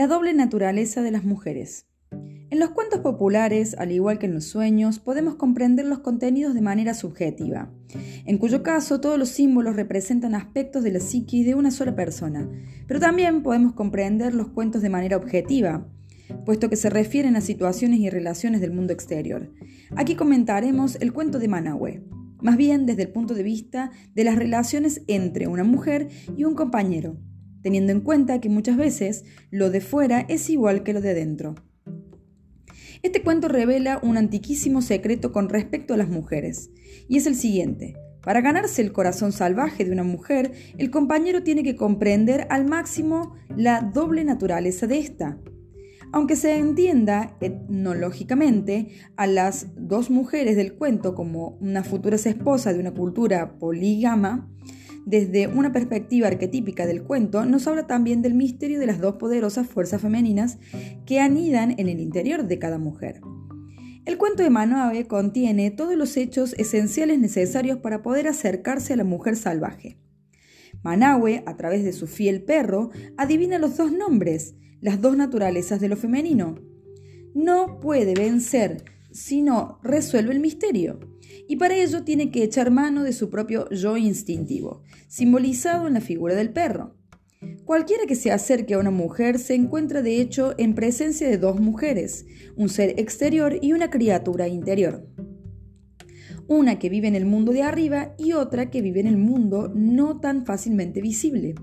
La doble naturaleza de las mujeres. En los cuentos populares, al igual que en los sueños, podemos comprender los contenidos de manera subjetiva, en cuyo caso todos los símbolos representan aspectos de la psique de una sola persona, pero también podemos comprender los cuentos de manera objetiva, puesto que se refieren a situaciones y relaciones del mundo exterior. Aquí comentaremos el cuento de Manahue, más bien desde el punto de vista de las relaciones entre una mujer y un compañero, teniendo en cuenta que muchas veces lo de fuera es igual que lo de adentro. Este cuento revela un antiquísimo secreto con respecto a las mujeres, y es el siguiente. Para ganarse el corazón salvaje de una mujer, el compañero tiene que comprender al máximo la doble naturaleza de ésta. Aunque se entienda etnológicamente a las dos mujeres del cuento como una futuras esposas de una cultura polígama, desde una perspectiva arquetípica del cuento, nos habla también del misterio de las dos poderosas fuerzas femeninas que anidan en el interior de cada mujer. El cuento de Manoave contiene todos los hechos esenciales necesarios para poder acercarse a la mujer salvaje. Manaue, a través de su fiel perro, adivina los dos nombres, las dos naturalezas de lo femenino. No puede vencer si no resuelve el misterio y para ello tiene que echar mano de su propio yo instintivo, simbolizado en la figura del perro. Cualquiera que se acerque a una mujer se encuentra de hecho en presencia de dos mujeres, un ser exterior y una criatura interior. Una que vive en el mundo de arriba y otra que vive en el mundo no tan fácilmente visible.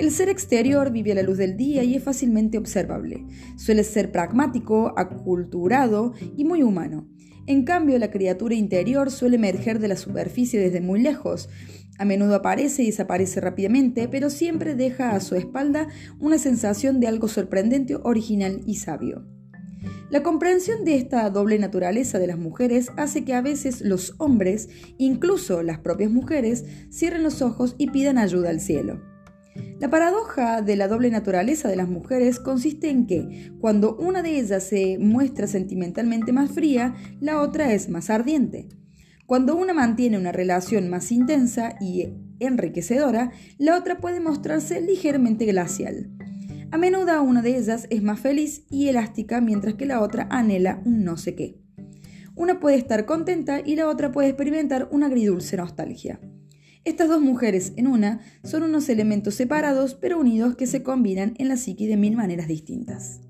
El ser exterior vive a la luz del día y es fácilmente observable. Suele ser pragmático, aculturado y muy humano. En cambio, la criatura interior suele emerger de la superficie desde muy lejos. A menudo aparece y desaparece rápidamente, pero siempre deja a su espalda una sensación de algo sorprendente, original y sabio. La comprensión de esta doble naturaleza de las mujeres hace que a veces los hombres, incluso las propias mujeres, cierren los ojos y pidan ayuda al cielo. La paradoja de la doble naturaleza de las mujeres consiste en que, cuando una de ellas se muestra sentimentalmente más fría, la otra es más ardiente. Cuando una mantiene una relación más intensa y enriquecedora, la otra puede mostrarse ligeramente glacial. A menudo una de ellas es más feliz y elástica mientras que la otra anhela un no sé qué. Una puede estar contenta y la otra puede experimentar una agridulce nostalgia. Estas dos mujeres en una son unos elementos separados pero unidos que se combinan en la psique de mil maneras distintas.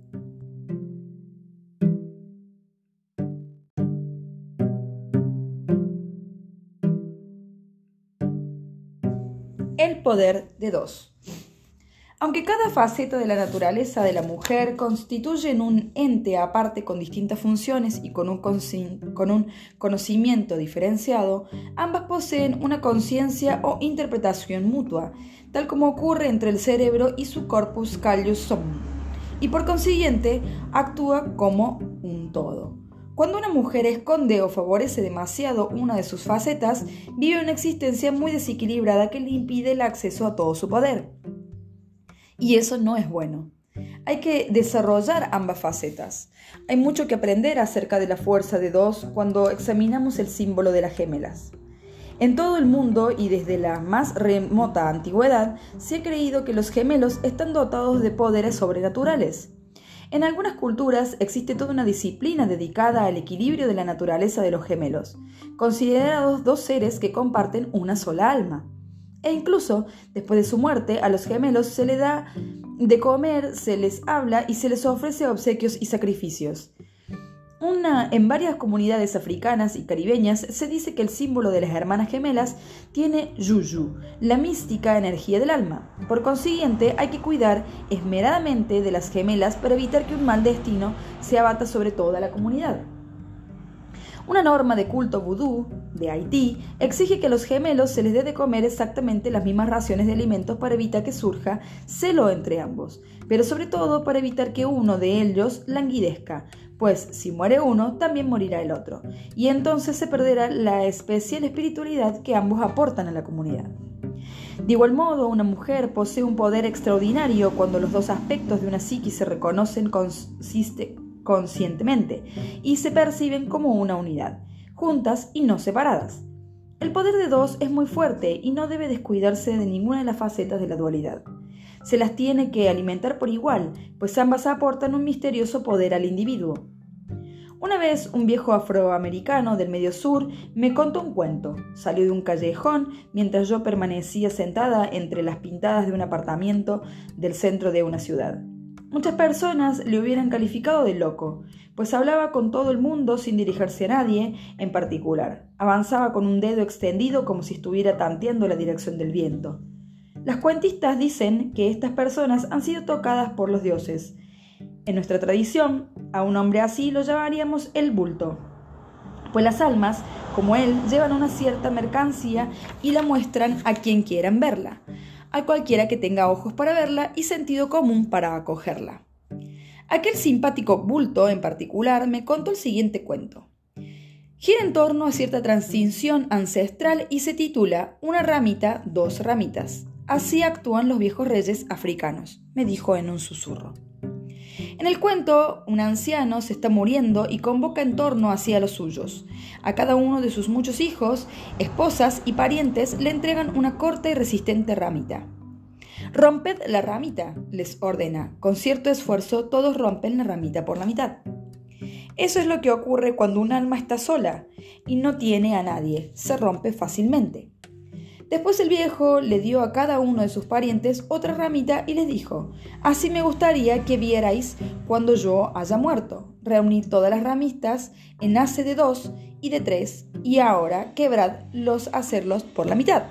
El poder de dos. Aunque cada faceta de la naturaleza de la mujer constituye un ente aparte con distintas funciones y con un, con un conocimiento diferenciado, ambas poseen una conciencia o interpretación mutua, tal como ocurre entre el cerebro y su corpus callosum, y por consiguiente actúa como un todo. Cuando una mujer esconde o favorece demasiado una de sus facetas, vive una existencia muy desequilibrada que le impide el acceso a todo su poder. Y eso no es bueno. Hay que desarrollar ambas facetas. Hay mucho que aprender acerca de la fuerza de dos cuando examinamos el símbolo de las gemelas. En todo el mundo y desde la más remota antigüedad se ha creído que los gemelos están dotados de poderes sobrenaturales. En algunas culturas existe toda una disciplina dedicada al equilibrio de la naturaleza de los gemelos, considerados dos seres que comparten una sola alma. E incluso después de su muerte, a los gemelos se les da de comer, se les habla y se les ofrece obsequios y sacrificios. Una, en varias comunidades africanas y caribeñas se dice que el símbolo de las hermanas gemelas tiene yuyu, la mística energía del alma. Por consiguiente, hay que cuidar esmeradamente de las gemelas para evitar que un mal destino se abata sobre toda la comunidad. Una norma de culto vudú de Haití exige que a los gemelos se les dé de comer exactamente las mismas raciones de alimentos para evitar que surja celo entre ambos, pero sobre todo para evitar que uno de ellos languidezca, pues si muere uno, también morirá el otro, y entonces se perderá la especial espiritualidad que ambos aportan a la comunidad. De igual modo, una mujer posee un poder extraordinario cuando los dos aspectos de una psique se reconocen consiste, conscientemente y se perciben como una unidad, juntas y no separadas. El poder de dos es muy fuerte y no debe descuidarse de ninguna de las facetas de la dualidad. se las tiene que alimentar por igual, pues ambas aportan un misterioso poder al individuo. Una vez un viejo afroamericano del Medio Sur me contó un cuento. Salió de un callejón mientras yo permanecía sentada entre las pintadas de un apartamento del centro de una ciudad. Muchas personas le hubieran calificado de loco, pues hablaba con todo el mundo sin dirigirse a nadie en particular. Avanzaba con un dedo extendido como si estuviera tanteando la dirección del viento. Las cuentistas dicen que estas personas han sido tocadas por los dioses. En nuestra tradición, a un hombre así lo llamaríamos el bulto, pues las almas, como él, llevan una cierta mercancía y la muestran a quien quieran verla, a cualquiera que tenga ojos para verla y sentido común para acogerla. Aquel simpático bulto en particular me contó el siguiente cuento. Gira en torno a cierta transición ancestral y se titula Una ramita, dos ramitas. Así actúan los viejos reyes africanos, me dijo en un susurro. En el cuento, un anciano se está muriendo y convoca en torno hacia los suyos. A cada uno de sus muchos hijos, esposas y parientes le entregan una corta y resistente ramita. Romped la ramita, les ordena. Con cierto esfuerzo todos rompen la ramita por la mitad. Eso es lo que ocurre cuando un alma está sola y no tiene a nadie. Se rompe fácilmente. Después el viejo le dio a cada uno de sus parientes otra ramita y les dijo, así me gustaría que vierais cuando yo haya muerto. Reuní todas las ramitas en hace de dos y de tres y ahora quebrad los hacerlos por la mitad.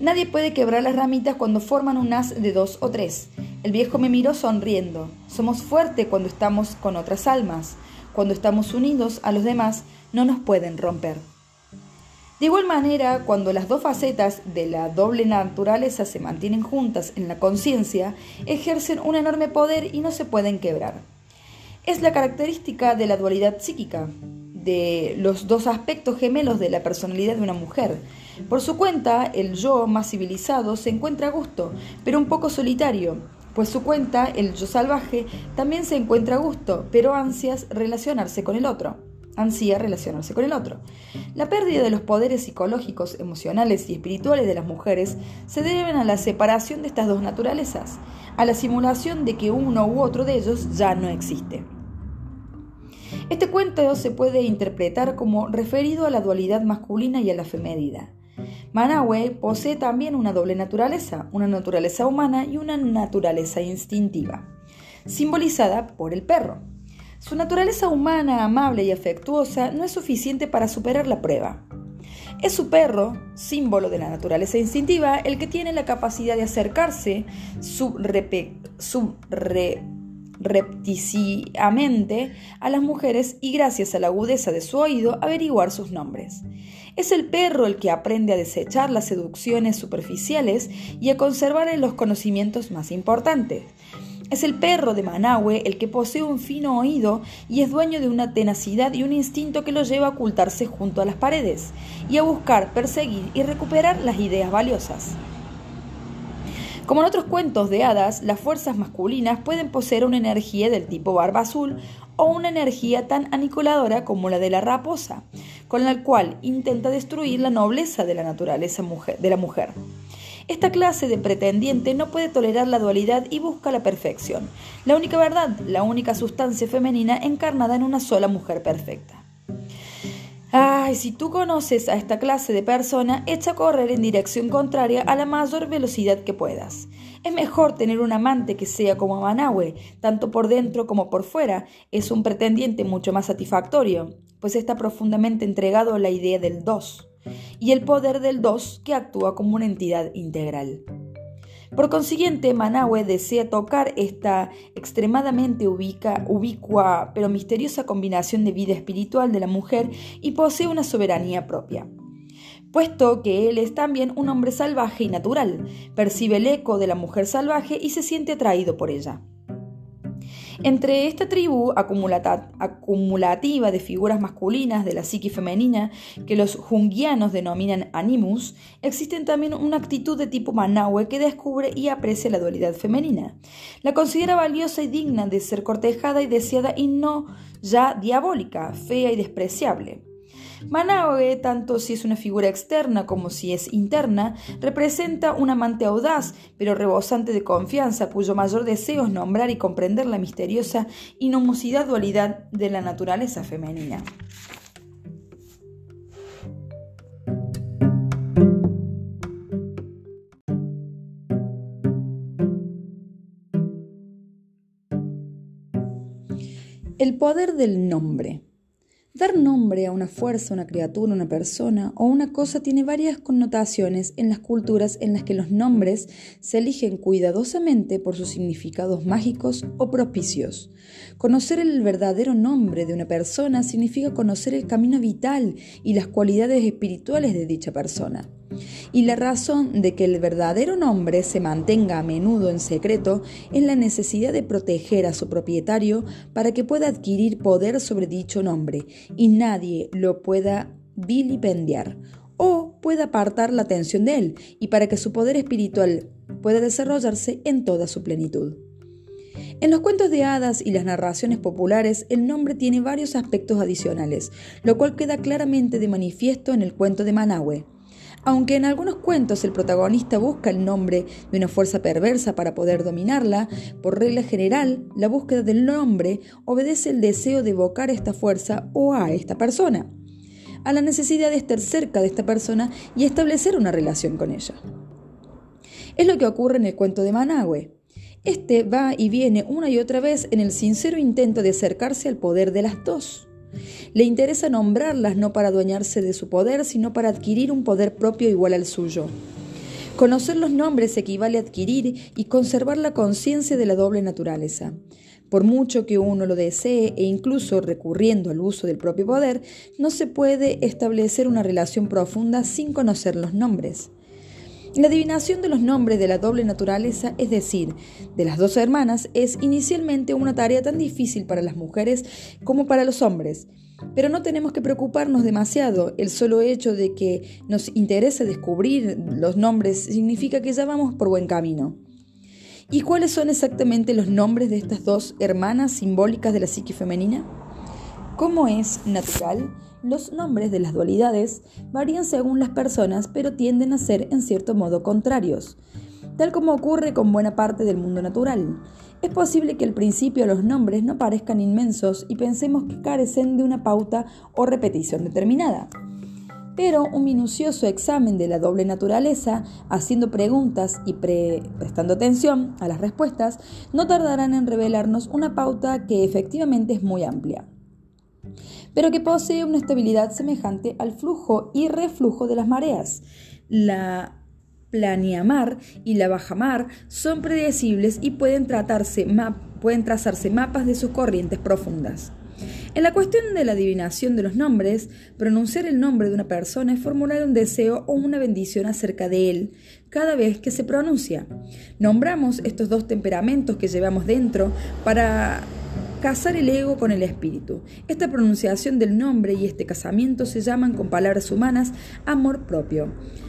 Nadie puede quebrar las ramitas cuando forman un haz de dos o tres. El viejo me miró sonriendo. Somos fuertes cuando estamos con otras almas. Cuando estamos unidos a los demás, no nos pueden romper. De igual manera, cuando las dos facetas de la doble naturaleza se mantienen juntas en la conciencia, ejercen un enorme poder y no se pueden quebrar. Es la característica de la dualidad psíquica, de los dos aspectos gemelos de la personalidad de una mujer. Por su cuenta, el yo más civilizado se encuentra a gusto, pero un poco solitario. Pues su cuenta, el yo salvaje, también se encuentra a gusto, pero ansias relacionarse con el otro ansía relacionarse con el otro. La pérdida de los poderes psicológicos, emocionales y espirituales de las mujeres se deben a la separación de estas dos naturalezas, a la simulación de que uno u otro de ellos ya no existe. Este cuento se puede interpretar como referido a la dualidad masculina y a la femenina. Manawe posee también una doble naturaleza, una naturaleza humana y una naturaleza instintiva, simbolizada por el perro. Su naturaleza humana, amable y afectuosa no es suficiente para superar la prueba. Es su perro, símbolo de la naturaleza instintiva, el que tiene la capacidad de acercarse subrepticiamente a las mujeres y gracias a la agudeza de su oído averiguar sus nombres. Es el perro el que aprende a desechar las seducciones superficiales y a conservar los conocimientos más importantes. Es el perro de Manahue el que posee un fino oído y es dueño de una tenacidad y un instinto que lo lleva a ocultarse junto a las paredes y a buscar, perseguir y recuperar las ideas valiosas. Como en otros cuentos de hadas, las fuerzas masculinas pueden poseer una energía del tipo barba azul o una energía tan aniquiladora como la de la raposa, con la cual intenta destruir la nobleza de la naturaleza de la mujer. Esta clase de pretendiente no puede tolerar la dualidad y busca la perfección, la única verdad, la única sustancia femenina encarnada en una sola mujer perfecta. Ay, si tú conoces a esta clase de persona, echa a correr en dirección contraria a la mayor velocidad que puedas. Es mejor tener un amante que sea como Manahue, tanto por dentro como por fuera, es un pretendiente mucho más satisfactorio, pues está profundamente entregado a la idea del dos y el poder del dos que actúa como una entidad integral. Por consiguiente, Manaue desea tocar esta extremadamente ubicua pero misteriosa combinación de vida espiritual de la mujer y posee una soberanía propia. Puesto que él es también un hombre salvaje y natural, percibe el eco de la mujer salvaje y se siente atraído por ella. Entre esta tribu acumulativa de figuras masculinas de la psique femenina, que los jungianos denominan animus, existen también una actitud de tipo Manaue que descubre y aprecia la dualidad femenina. La considera valiosa y digna de ser cortejada y deseada y no ya diabólica, fea y despreciable. Manaue, tanto si es una figura externa como si es interna, representa un amante audaz, pero rebosante de confianza, cuyo mayor deseo es nombrar y comprender la misteriosa inhomosidad dualidad de la naturaleza femenina. El poder del nombre. Dar nombre a una fuerza, una criatura, una persona o una cosa tiene varias connotaciones en las culturas en las que los nombres se eligen cuidadosamente por sus significados mágicos o propicios. Conocer el verdadero nombre de una persona significa conocer el camino vital y las cualidades espirituales de dicha persona. Y la razón de que el verdadero nombre se mantenga a menudo en secreto es la necesidad de proteger a su propietario para que pueda adquirir poder sobre dicho nombre y nadie lo pueda vilipendiar o pueda apartar la atención de él y para que su poder espiritual pueda desarrollarse en toda su plenitud. En los cuentos de hadas y las narraciones populares, el nombre tiene varios aspectos adicionales, lo cual queda claramente de manifiesto en el cuento de Manahue. Aunque en algunos cuentos el protagonista busca el nombre de una fuerza perversa para poder dominarla, por regla general, la búsqueda del nombre obedece el deseo de evocar esta fuerza o a esta persona, a la necesidad de estar cerca de esta persona y establecer una relación con ella. Es lo que ocurre en el cuento de Manahue. Este va y viene una y otra vez en el sincero intento de acercarse al poder de las dos. Le interesa nombrarlas no para adueñarse de su poder, sino para adquirir un poder propio igual al suyo. Conocer los nombres equivale a adquirir y conservar la conciencia de la doble naturaleza. Por mucho que uno lo desee e incluso recurriendo al uso del propio poder, no se puede establecer una relación profunda sin conocer los nombres. La adivinación de los nombres de la doble naturaleza, es decir, de las dos hermanas, es inicialmente una tarea tan difícil para las mujeres como para los hombres. Pero no tenemos que preocuparnos demasiado. El solo hecho de que nos interese descubrir los nombres significa que ya vamos por buen camino. ¿Y cuáles son exactamente los nombres de estas dos hermanas simbólicas de la psique femenina? Como es natural, los nombres de las dualidades varían según las personas, pero tienden a ser en cierto modo contrarios, tal como ocurre con buena parte del mundo natural. Es posible que al principio los nombres no parezcan inmensos y pensemos que carecen de una pauta o repetición determinada. Pero un minucioso examen de la doble naturaleza, haciendo preguntas y prestando atención a las respuestas, no tardarán en revelarnos una pauta que efectivamente es muy amplia pero que posee una estabilidad semejante al flujo y reflujo de las mareas. La planeamar y la bajamar son predecibles y pueden, tratarse pueden trazarse mapas de sus corrientes profundas. En la cuestión de la adivinación de los nombres, pronunciar el nombre de una persona es formular un deseo o una bendición acerca de él cada vez que se pronuncia. Nombramos estos dos temperamentos que llevamos dentro para Casar el ego con el espíritu. Esta pronunciación del nombre y este casamiento se llaman con palabras humanas amor propio.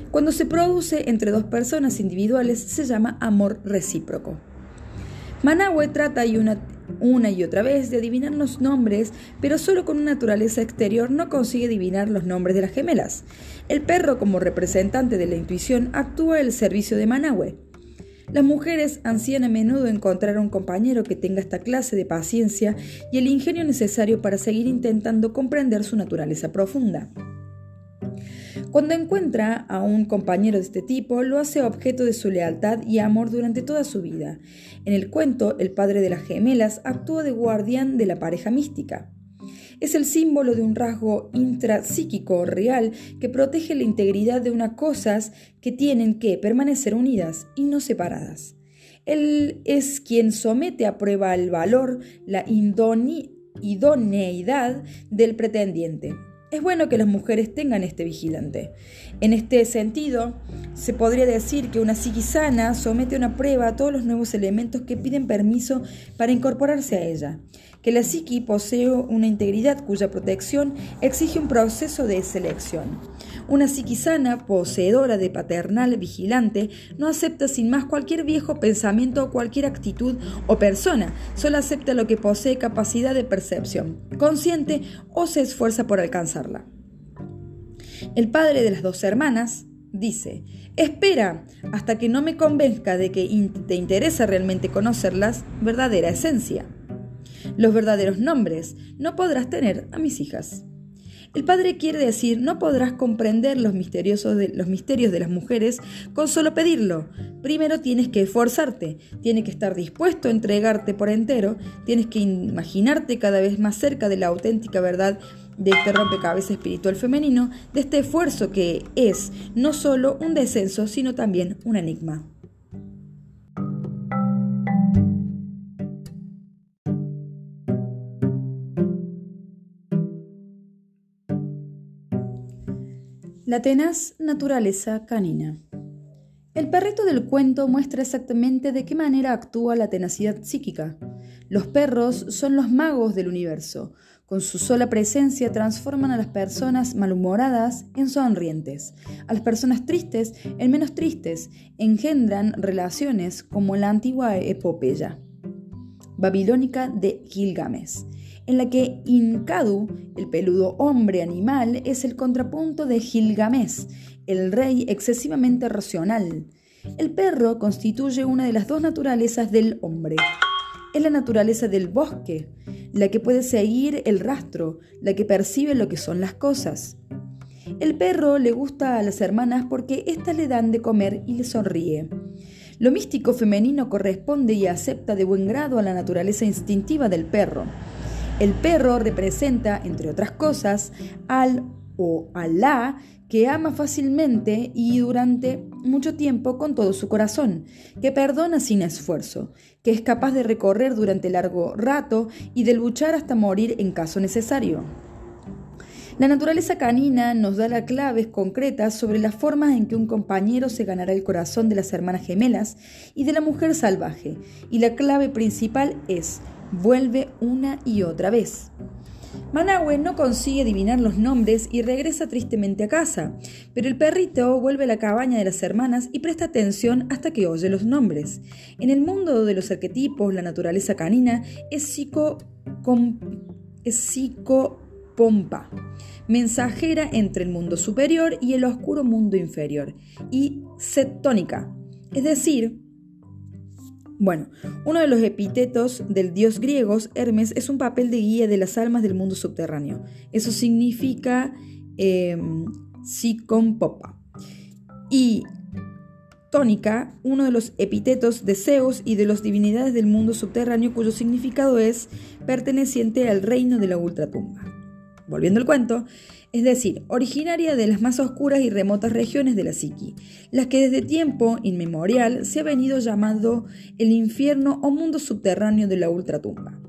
Cuando se produce entre dos personas individuales se llama amor recíproco. Manahue trata una, una y otra vez de adivinar los nombres, pero solo con una naturaleza exterior no consigue adivinar los nombres de las gemelas. El perro, como representante de la intuición, actúa al servicio de Manahue. Las mujeres ansían a menudo encontrar un compañero que tenga esta clase de paciencia y el ingenio necesario para seguir intentando comprender su naturaleza profunda. Cuando encuentra a un compañero de este tipo, lo hace objeto de su lealtad y amor durante toda su vida. En el cuento, el padre de las gemelas actúa de guardián de la pareja mística es el símbolo de un rasgo intrapsíquico real que protege la integridad de unas cosas que tienen que permanecer unidas y no separadas. Él es quien somete a prueba el valor, la idoneidad del pretendiente. Es bueno que las mujeres tengan este vigilante. En este sentido, se podría decir que una psiquisana somete a una prueba a todos los nuevos elementos que piden permiso para incorporarse a ella que la psiqui posee una integridad cuya protección exige un proceso de selección. Una psiqui sana, poseedora de paternal vigilante, no acepta sin más cualquier viejo pensamiento o cualquier actitud o persona, solo acepta lo que posee capacidad de percepción, consciente o se esfuerza por alcanzarla. El padre de las dos hermanas dice, espera hasta que no me convenzca de que te interesa realmente conocerlas verdadera esencia. Los verdaderos nombres no podrás tener a mis hijas. El padre quiere decir, no podrás comprender los, misteriosos los misterios de las mujeres con solo pedirlo. Primero tienes que esforzarte, tienes que estar dispuesto a entregarte por entero, tienes que imaginarte cada vez más cerca de la auténtica verdad de este rompecabezas espiritual femenino, de este esfuerzo que es no solo un descenso, sino también un enigma. La tenaz naturaleza canina. El perrito del cuento muestra exactamente de qué manera actúa la tenacidad psíquica. Los perros son los magos del universo. Con su sola presencia transforman a las personas malhumoradas en sonrientes, a las personas tristes en menos tristes, engendran relaciones como la antigua epopeya babilónica de Gilgamesh en la que Inkadu, el peludo hombre animal, es el contrapunto de Gilgamesh, el rey excesivamente racional. El perro constituye una de las dos naturalezas del hombre. Es la naturaleza del bosque, la que puede seguir el rastro, la que percibe lo que son las cosas. El perro le gusta a las hermanas porque éstas le dan de comer y le sonríe. Lo místico femenino corresponde y acepta de buen grado a la naturaleza instintiva del perro. El perro representa, entre otras cosas, al o Alá que ama fácilmente y durante mucho tiempo con todo su corazón, que perdona sin esfuerzo, que es capaz de recorrer durante largo rato y de luchar hasta morir en caso necesario. La naturaleza canina nos da las claves concretas sobre las formas en que un compañero se ganará el corazón de las hermanas gemelas y de la mujer salvaje, y la clave principal es vuelve una y otra vez. Manahue no consigue adivinar los nombres y regresa tristemente a casa, pero el perrito vuelve a la cabaña de las hermanas y presta atención hasta que oye los nombres. En el mundo de los arquetipos, la naturaleza canina es, psico, es psicopompa, mensajera entre el mundo superior y el oscuro mundo inferior, y cetónica, es decir, bueno, uno de los epítetos del dios griego, Hermes, es un papel de guía de las almas del mundo subterráneo. Eso significa eh, Y tónica, uno de los epítetos de Zeus y de las divinidades del mundo subterráneo cuyo significado es perteneciente al reino de la ultratumba. Volviendo al cuento, es decir, originaria de las más oscuras y remotas regiones de la psiqui, las que desde tiempo inmemorial se ha venido llamando el infierno o mundo subterráneo de la ultratumba.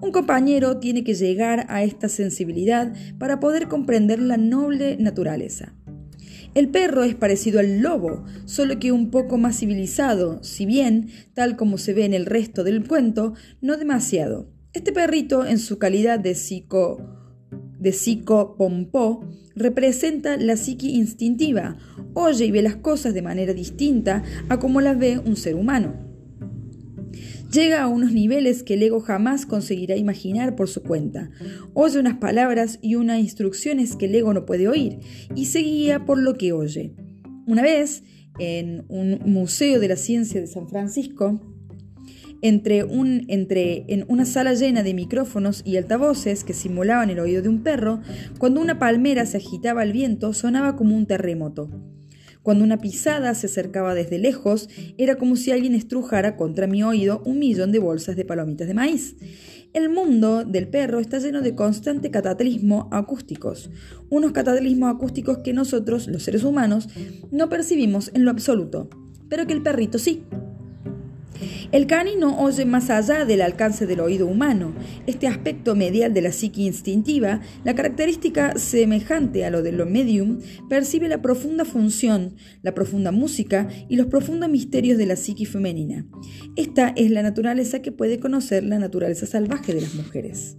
Un compañero tiene que llegar a esta sensibilidad para poder comprender la noble naturaleza. El perro es parecido al lobo, solo que un poco más civilizado, si bien, tal como se ve en el resto del cuento, no demasiado. Este perrito, en su calidad de psico de psico-pompó representa la psique instintiva, oye y ve las cosas de manera distinta a como las ve un ser humano. Llega a unos niveles que el ego jamás conseguirá imaginar por su cuenta. Oye unas palabras y unas instrucciones que el ego no puede oír y se guía por lo que oye. Una vez, en un museo de la ciencia de San Francisco, entre, un, entre en una sala llena de micrófonos y altavoces que simulaban el oído de un perro, cuando una palmera se agitaba al viento sonaba como un terremoto. Cuando una pisada se acercaba desde lejos, era como si alguien estrujara contra mi oído un millón de bolsas de palomitas de maíz. El mundo del perro está lleno de constante cataclismo acústicos, unos cataclismos acústicos que nosotros, los seres humanos, no percibimos en lo absoluto, pero que el perrito sí. El canino oye más allá del alcance del oído humano. Este aspecto medial de la psique instintiva, la característica semejante a lo de lo medium, percibe la profunda función, la profunda música y los profundos misterios de la psique femenina. Esta es la naturaleza que puede conocer la naturaleza salvaje de las mujeres.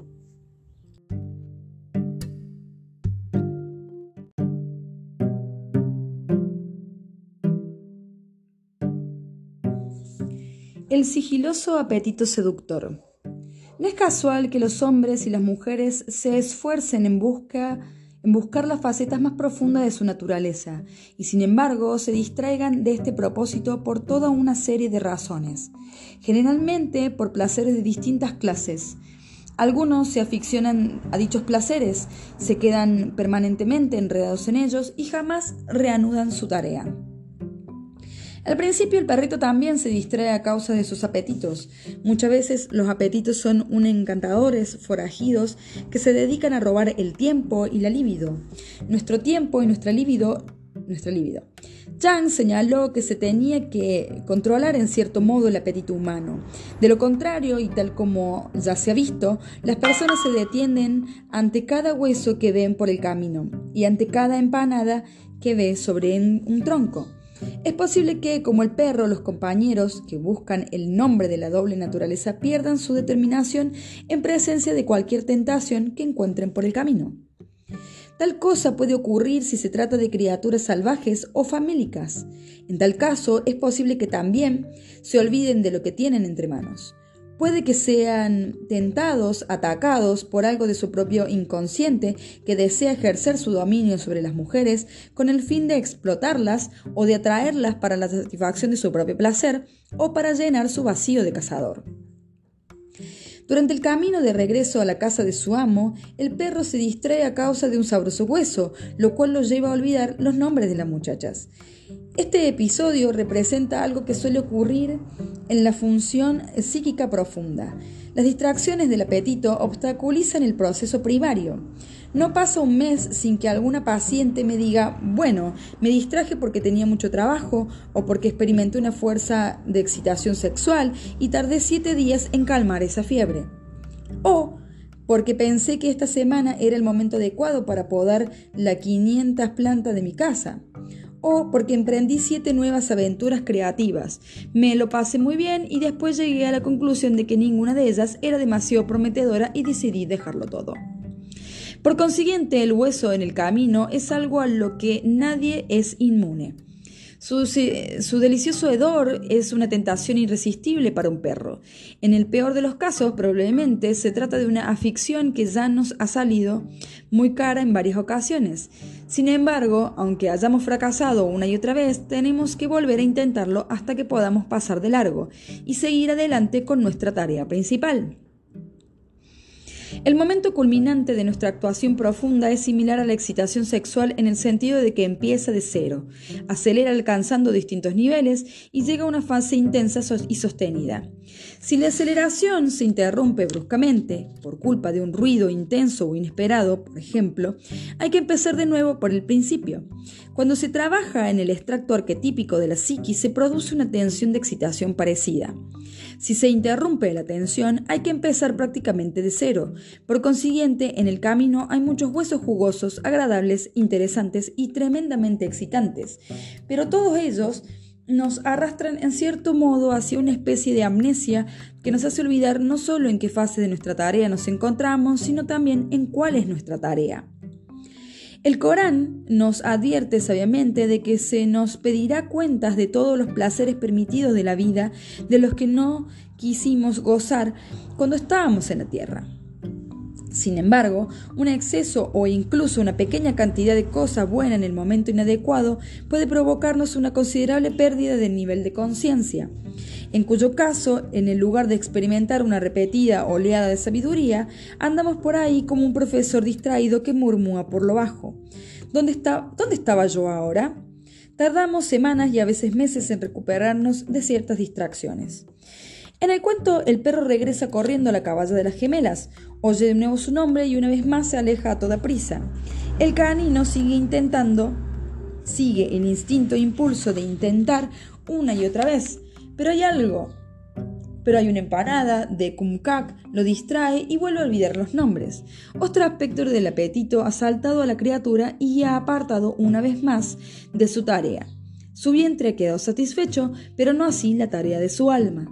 El sigiloso apetito seductor. No es casual que los hombres y las mujeres se esfuercen en busca en buscar las facetas más profundas de su naturaleza, y sin embargo se distraigan de este propósito por toda una serie de razones, generalmente por placeres de distintas clases. Algunos se aficionan a dichos placeres, se quedan permanentemente enredados en ellos y jamás reanudan su tarea. Al principio el perrito también se distrae a causa de sus apetitos. Muchas veces los apetitos son un encantadores forajidos que se dedican a robar el tiempo y la libido. Nuestro tiempo y nuestra libido, nuestra libido. Chang señaló que se tenía que controlar en cierto modo el apetito humano. De lo contrario, y tal como ya se ha visto, las personas se detienen ante cada hueso que ven por el camino y ante cada empanada que ve sobre un tronco. Es posible que, como el perro, los compañeros que buscan el nombre de la doble naturaleza pierdan su determinación en presencia de cualquier tentación que encuentren por el camino. Tal cosa puede ocurrir si se trata de criaturas salvajes o famélicas. En tal caso, es posible que también se olviden de lo que tienen entre manos. Puede que sean tentados, atacados por algo de su propio inconsciente que desea ejercer su dominio sobre las mujeres con el fin de explotarlas o de atraerlas para la satisfacción de su propio placer o para llenar su vacío de cazador. Durante el camino de regreso a la casa de su amo, el perro se distrae a causa de un sabroso hueso, lo cual lo lleva a olvidar los nombres de las muchachas. Este episodio representa algo que suele ocurrir en la función psíquica profunda. Las distracciones del apetito obstaculizan el proceso primario. No pasa un mes sin que alguna paciente me diga, bueno, me distraje porque tenía mucho trabajo o porque experimenté una fuerza de excitación sexual y tardé siete días en calmar esa fiebre. O porque pensé que esta semana era el momento adecuado para podar la 500 planta de mi casa o porque emprendí siete nuevas aventuras creativas. Me lo pasé muy bien y después llegué a la conclusión de que ninguna de ellas era demasiado prometedora y decidí dejarlo todo. Por consiguiente, el hueso en el camino es algo a lo que nadie es inmune. Su, delicioso hedor es una tentación irresistible para un perro. En el peor de los casos, probablemente se trata de una afición que ya nos ha salido muy cara en varias ocasiones. Sin embargo, aunque hayamos fracasado una y otra vez, tenemos que volver a intentarlo hasta que podamos pasar de largo y seguir adelante con nuestra tarea principal. El momento culminante de nuestra actuación profunda es similar a la excitación sexual en el sentido de que empieza de cero, acelera alcanzando distintos niveles y llega a una fase intensa y sostenida. Si la aceleración se interrumpe bruscamente por culpa de un ruido intenso o inesperado, por ejemplo, hay que empezar de nuevo por el principio. Cuando se trabaja en el extracto arquetípico de la psiquis se produce una tensión de excitación parecida. Si se interrumpe la tensión, hay que empezar prácticamente de cero. Por consiguiente, en el camino hay muchos huesos jugosos, agradables, interesantes y tremendamente excitantes. Pero todos ellos nos arrastran en cierto modo hacia una especie de amnesia que nos hace olvidar no solo en qué fase de nuestra tarea nos encontramos, sino también en cuál es nuestra tarea. El Corán nos advierte sabiamente de que se nos pedirá cuentas de todos los placeres permitidos de la vida, de los que no quisimos gozar cuando estábamos en la tierra. Sin embargo, un exceso o incluso una pequeña cantidad de cosa buena en el momento inadecuado puede provocarnos una considerable pérdida del nivel de conciencia en cuyo caso, en el lugar de experimentar una repetida oleada de sabiduría, andamos por ahí como un profesor distraído que murmura por lo bajo. ¿Dónde, ¿Dónde estaba yo ahora? Tardamos semanas y a veces meses en recuperarnos de ciertas distracciones. En el cuento, el perro regresa corriendo a la caballa de las gemelas, oye de nuevo su nombre y una vez más se aleja a toda prisa. El canino sigue intentando, sigue el instinto e impulso de intentar una y otra vez, pero hay algo. Pero hay una empanada de kumkak, lo distrae y vuelve a olvidar los nombres. Otro aspecto del apetito ha saltado a la criatura y ha apartado una vez más de su tarea. Su vientre quedado satisfecho, pero no así la tarea de su alma.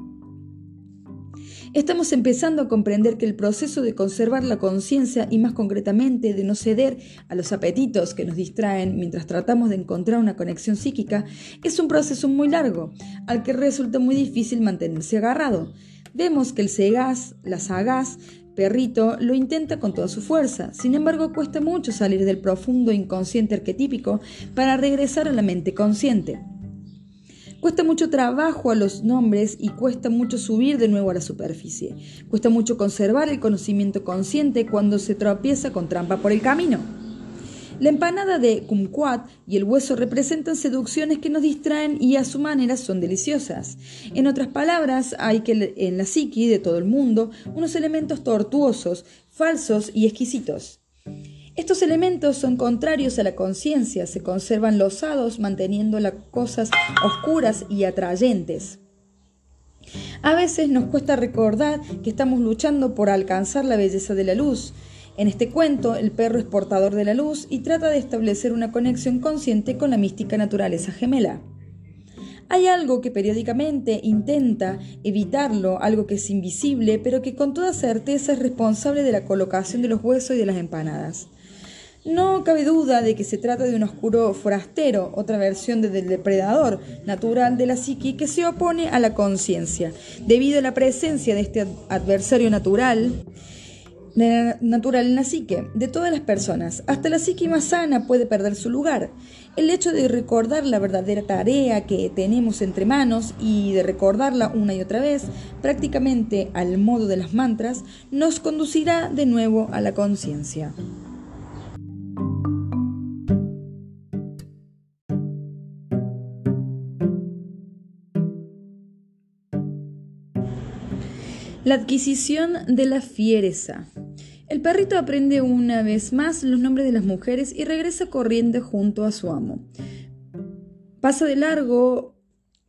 Estamos empezando a comprender que el proceso de conservar la conciencia y más concretamente de no ceder a los apetitos que nos distraen mientras tratamos de encontrar una conexión psíquica es un proceso muy largo, al que resulta muy difícil mantenerse agarrado. Vemos que el sagaz, la sagaz, perrito lo intenta con toda su fuerza, sin embargo cuesta mucho salir del profundo inconsciente arquetípico para regresar a la mente consciente. Cuesta mucho trabajo a los nombres y cuesta mucho subir de nuevo a la superficie. Cuesta mucho conservar el conocimiento consciente cuando se tropieza con trampa por el camino. La empanada de kumquat y el hueso representan seducciones que nos distraen y a su manera son deliciosas. En otras palabras, hay que en la psiqui de todo el mundo unos elementos tortuosos, falsos y exquisitos. Estos elementos son contrarios a la conciencia, se conservan losados manteniendo las cosas oscuras y atrayentes. A veces nos cuesta recordar que estamos luchando por alcanzar la belleza de la luz, en este cuento, el perro es portador de la luz y trata de establecer una conexión consciente con la mística naturaleza gemela. Hay algo que periódicamente intenta evitarlo, algo que es invisible, pero que con toda certeza es responsable de la colocación de los huesos y de las empanadas. No cabe duda de que se trata de un oscuro forastero, otra versión del depredador natural de la psique que se opone a la conciencia. Debido a la presencia de este adversario natural, natural en la psique de todas las personas. Hasta la psique más sana puede perder su lugar. El hecho de recordar la verdadera tarea que tenemos entre manos y de recordarla una y otra vez, prácticamente al modo de las mantras, nos conducirá de nuevo a la conciencia. La adquisición de la fiereza. El perrito aprende una vez más los nombres de las mujeres y regresa corriendo junto a su amo. Pasa de largo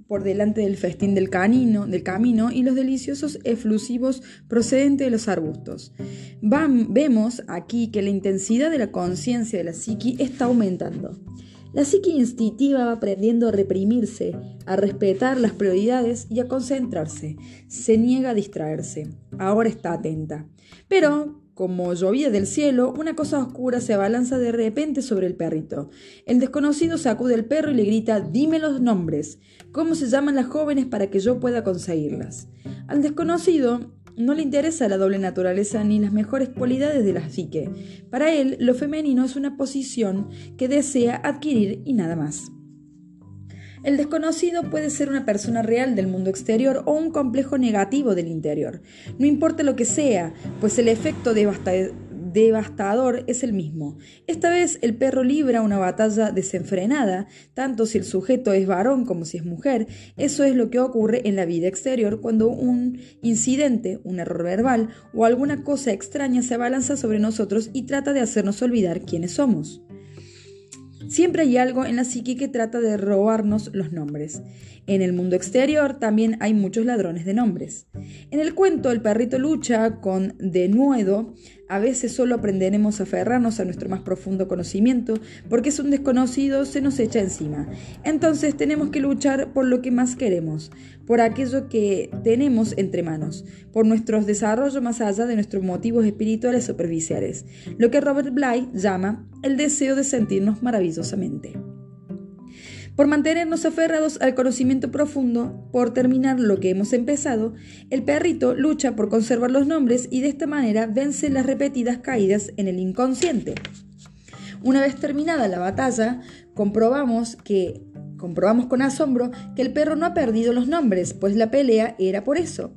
por delante del festín del canino, del camino y los deliciosos eflusivos procedentes de los arbustos. vemos aquí que la intensidad de la conciencia de la psiqui está aumentando. La psiqui instintiva va aprendiendo a reprimirse, a respetar las prioridades y a concentrarse. Se niega a distraerse. Ahora está atenta. Pero como llovía del cielo, una cosa oscura se abalanza de repente sobre el perrito. El desconocido sacude al perro y le grita Dime los nombres. ¿Cómo se llaman las jóvenes para que yo pueda conseguirlas? Al desconocido no le interesa la doble naturaleza ni las mejores cualidades de la psique. Para él, lo femenino es una posición que desea adquirir y nada más. El desconocido puede ser una persona real del mundo exterior o un complejo negativo del interior. No importa lo que sea, pues el efecto devastador es el mismo. Esta vez el perro libra una batalla desenfrenada, tanto si el sujeto es varón como si es mujer. Eso es lo que ocurre en la vida exterior cuando un incidente, un error verbal o alguna cosa extraña se abalanza sobre nosotros y trata de hacernos olvidar quiénes somos. Siempre hay algo en la psique que trata de robarnos los nombres. En el mundo exterior también hay muchos ladrones de nombres. En el cuento el perrito lucha con denuedo a veces solo aprenderemos a aferrarnos a nuestro más profundo conocimiento porque es un desconocido se nos echa encima. Entonces tenemos que luchar por lo que más queremos, por aquello que tenemos entre manos, por nuestro desarrollo más allá de nuestros motivos espirituales superficiales, lo que Robert Bly llama el deseo de sentirnos maravillosamente por mantenernos aferrados al conocimiento profundo, por terminar lo que hemos empezado, el perrito lucha por conservar los nombres y de esta manera vence las repetidas caídas en el inconsciente. Una vez terminada la batalla, comprobamos que comprobamos con asombro que el perro no ha perdido los nombres, pues la pelea era por eso.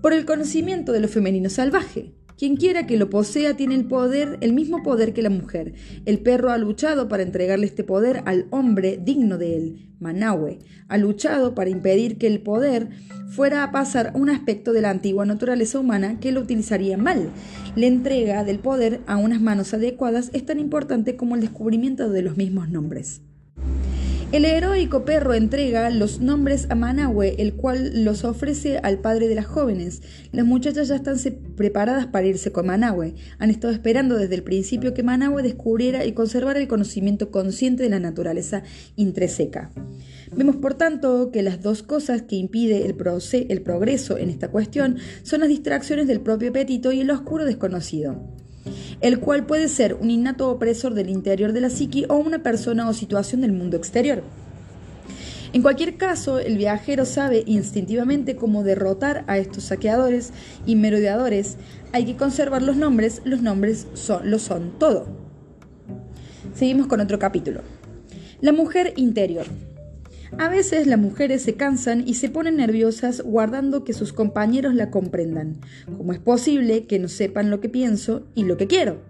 Por el conocimiento de lo femenino salvaje. Quien quiera que lo posea tiene el poder, el mismo poder que la mujer. El perro ha luchado para entregarle este poder al hombre digno de él, Manahue. Ha luchado para impedir que el poder fuera a pasar un aspecto de la antigua naturaleza humana que lo utilizaría mal. La entrega del poder a unas manos adecuadas es tan importante como el descubrimiento de los mismos nombres. El heroico perro entrega los nombres a Manahue, el cual los ofrece al padre de las jóvenes. Las muchachas ya están preparadas para irse con Manahue. Han estado esperando desde el principio que Manahue descubriera y conservara el conocimiento consciente de la naturaleza intrínseca. Vemos, por tanto, que las dos cosas que impide el, el progreso en esta cuestión son las distracciones del propio apetito y el oscuro desconocido el cual puede ser un innato opresor del interior de la psiqui o una persona o situación del mundo exterior. En cualquier caso, el viajero sabe instintivamente cómo derrotar a estos saqueadores y merodeadores. Hay que conservar los nombres, los nombres son, lo son todo. Seguimos con otro capítulo. La mujer interior. A veces las mujeres se cansan y se ponen nerviosas guardando que sus compañeros la comprendan. ¿Cómo es posible que no sepan lo que pienso y lo que quiero?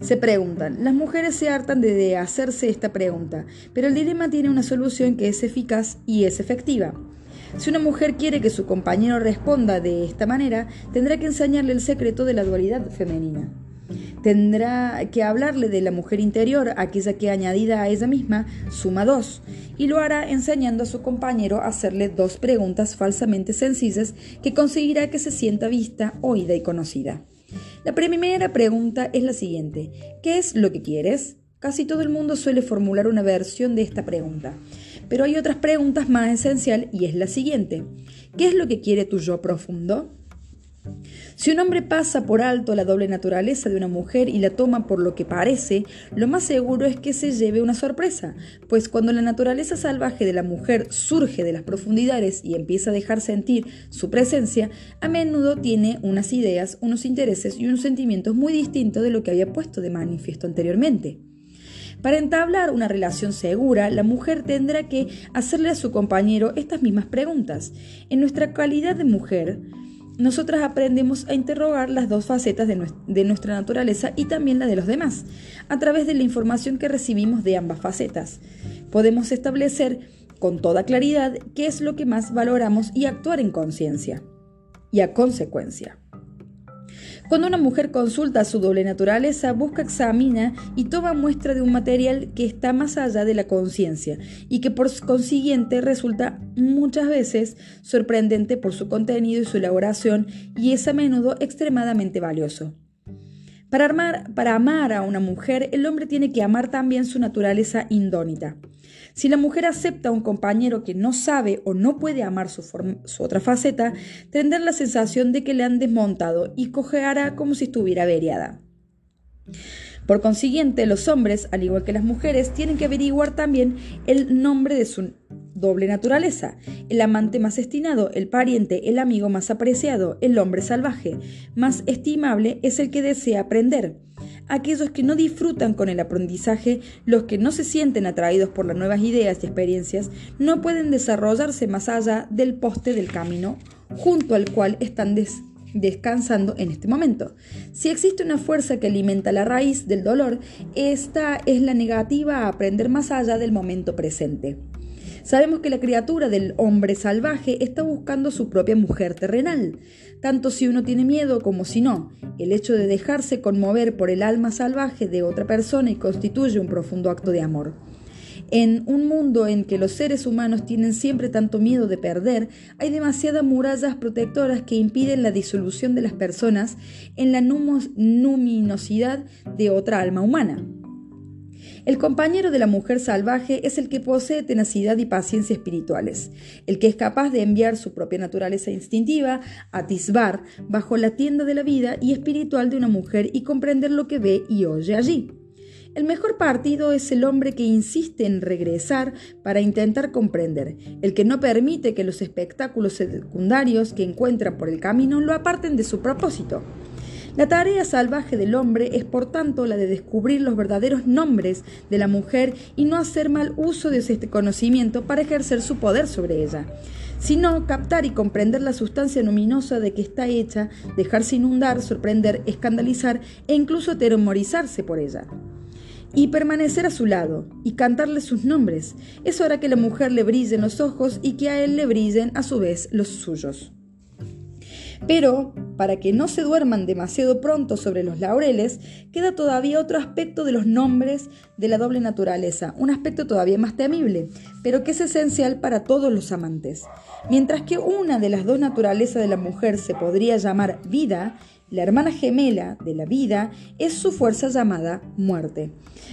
Se preguntan. Las mujeres se hartan de hacerse esta pregunta, pero el dilema tiene una solución que es eficaz y es efectiva. Si una mujer quiere que su compañero responda de esta manera, tendrá que enseñarle el secreto de la dualidad femenina. Tendrá que hablarle de la mujer interior, aquella que añadida a ella misma suma dos, y lo hará enseñando a su compañero a hacerle dos preguntas falsamente sencillas que conseguirá que se sienta vista, oída y conocida. La primera pregunta es la siguiente. ¿Qué es lo que quieres? Casi todo el mundo suele formular una versión de esta pregunta, pero hay otras preguntas más esencial y es la siguiente. ¿Qué es lo que quiere tu yo profundo? Si un hombre pasa por alto la doble naturaleza de una mujer y la toma por lo que parece, lo más seguro es que se lleve una sorpresa, pues cuando la naturaleza salvaje de la mujer surge de las profundidades y empieza a dejar sentir su presencia, a menudo tiene unas ideas, unos intereses y unos sentimientos muy distintos de lo que había puesto de manifiesto anteriormente. Para entablar una relación segura, la mujer tendrá que hacerle a su compañero estas mismas preguntas. En nuestra calidad de mujer, nosotras aprendemos a interrogar las dos facetas de, nuestra naturaleza y también la de los demás, a través de la información que recibimos de ambas facetas. Podemos establecer con toda claridad qué es lo que más valoramos y actuar en conciencia y a consecuencia. Cuando una mujer consulta su doble naturaleza, busca, examina y toma muestra de un material que está más allá de la conciencia y que por consiguiente resulta muchas veces sorprendente por su contenido y su elaboración y es a menudo extremadamente valioso. Para, para amar a una mujer, el hombre tiene que amar también su naturaleza indónita. Si la mujer acepta a un compañero que no sabe o no puede amar su, otra faceta, tendrá la sensación de que le han desmontado y cojeará como si estuviera averiada. Por consiguiente, los hombres, al igual que las mujeres, tienen que averiguar también el nombre de su doble naturaleza, el amante más estimado, el pariente, el amigo más apreciado, el hombre salvaje, más estimable es el que desea aprender aquellos que no disfrutan con el aprendizaje, los que no se sienten atraídos por las nuevas ideas y experiencias, no pueden desarrollarse más allá del poste del camino junto al cual están descansando en este momento. Si existe una fuerza que alimenta la raíz del dolor, esta es la negativa a aprender más allá del momento presente. Sabemos que la criatura del hombre salvaje está buscando su propia mujer terrenal, tanto si uno tiene miedo como si no. El hecho de dejarse conmover por el alma salvaje de otra persona y constituye un profundo acto de amor. En un mundo en que los seres humanos tienen siempre tanto miedo de perder, hay demasiadas murallas protectoras que impiden la disolución de las personas en la luminosidad de otra alma humana. El compañero de la mujer salvaje es el que posee tenacidad y paciencia espirituales, el que es capaz de enviar su propia naturaleza instintiva, atisbar bajo la tienda de la vida y espiritual de una mujer y comprender lo que ve y oye allí. El mejor partido es el hombre que insiste en regresar para intentar comprender, el que no permite que los espectáculos secundarios que encuentra por el camino lo aparten de su propósito. La tarea salvaje del hombre es por tanto la de descubrir los verdaderos nombres de la mujer y no hacer mal uso de este conocimiento para ejercer su poder sobre ella, sino captar y comprender la sustancia luminosa de que está hecha, dejarse inundar, sorprender, escandalizar e incluso atemorizarse por ella y permanecer a su lado y cantarle sus nombres. Es hora que la mujer le brillen los ojos y que a él le brillen a su vez los suyos. Pero, para que no se duerman demasiado pronto sobre los laureles, queda todavía otro aspecto de los nombres de la doble naturaleza, un aspecto todavía más temible, pero que es esencial para todos los amantes. Mientras que una de las dos naturalezas de la mujer se podría llamar vida, la hermana gemela de la vida es su fuerza llamada muerte.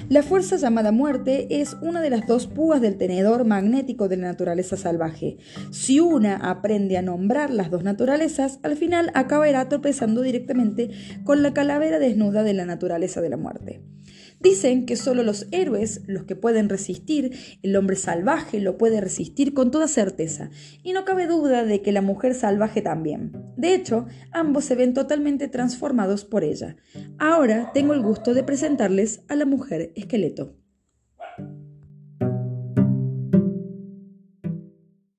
La fuerza llamada muerte es una de las dos púas del tenedor magnético de la naturaleza salvaje. Si una aprende a nombrar las dos naturalezas, al final acabará tropezando directamente con la calavera desnuda de la naturaleza de la muerte. Dicen que solo los héroes, los que pueden resistir, el hombre salvaje lo puede resistir con toda certeza, y no cabe duda de que la mujer salvaje también. De hecho, ambos se ven totalmente transformados por ella. Ahora tengo el gusto de presentarles a la mujer esqueleto.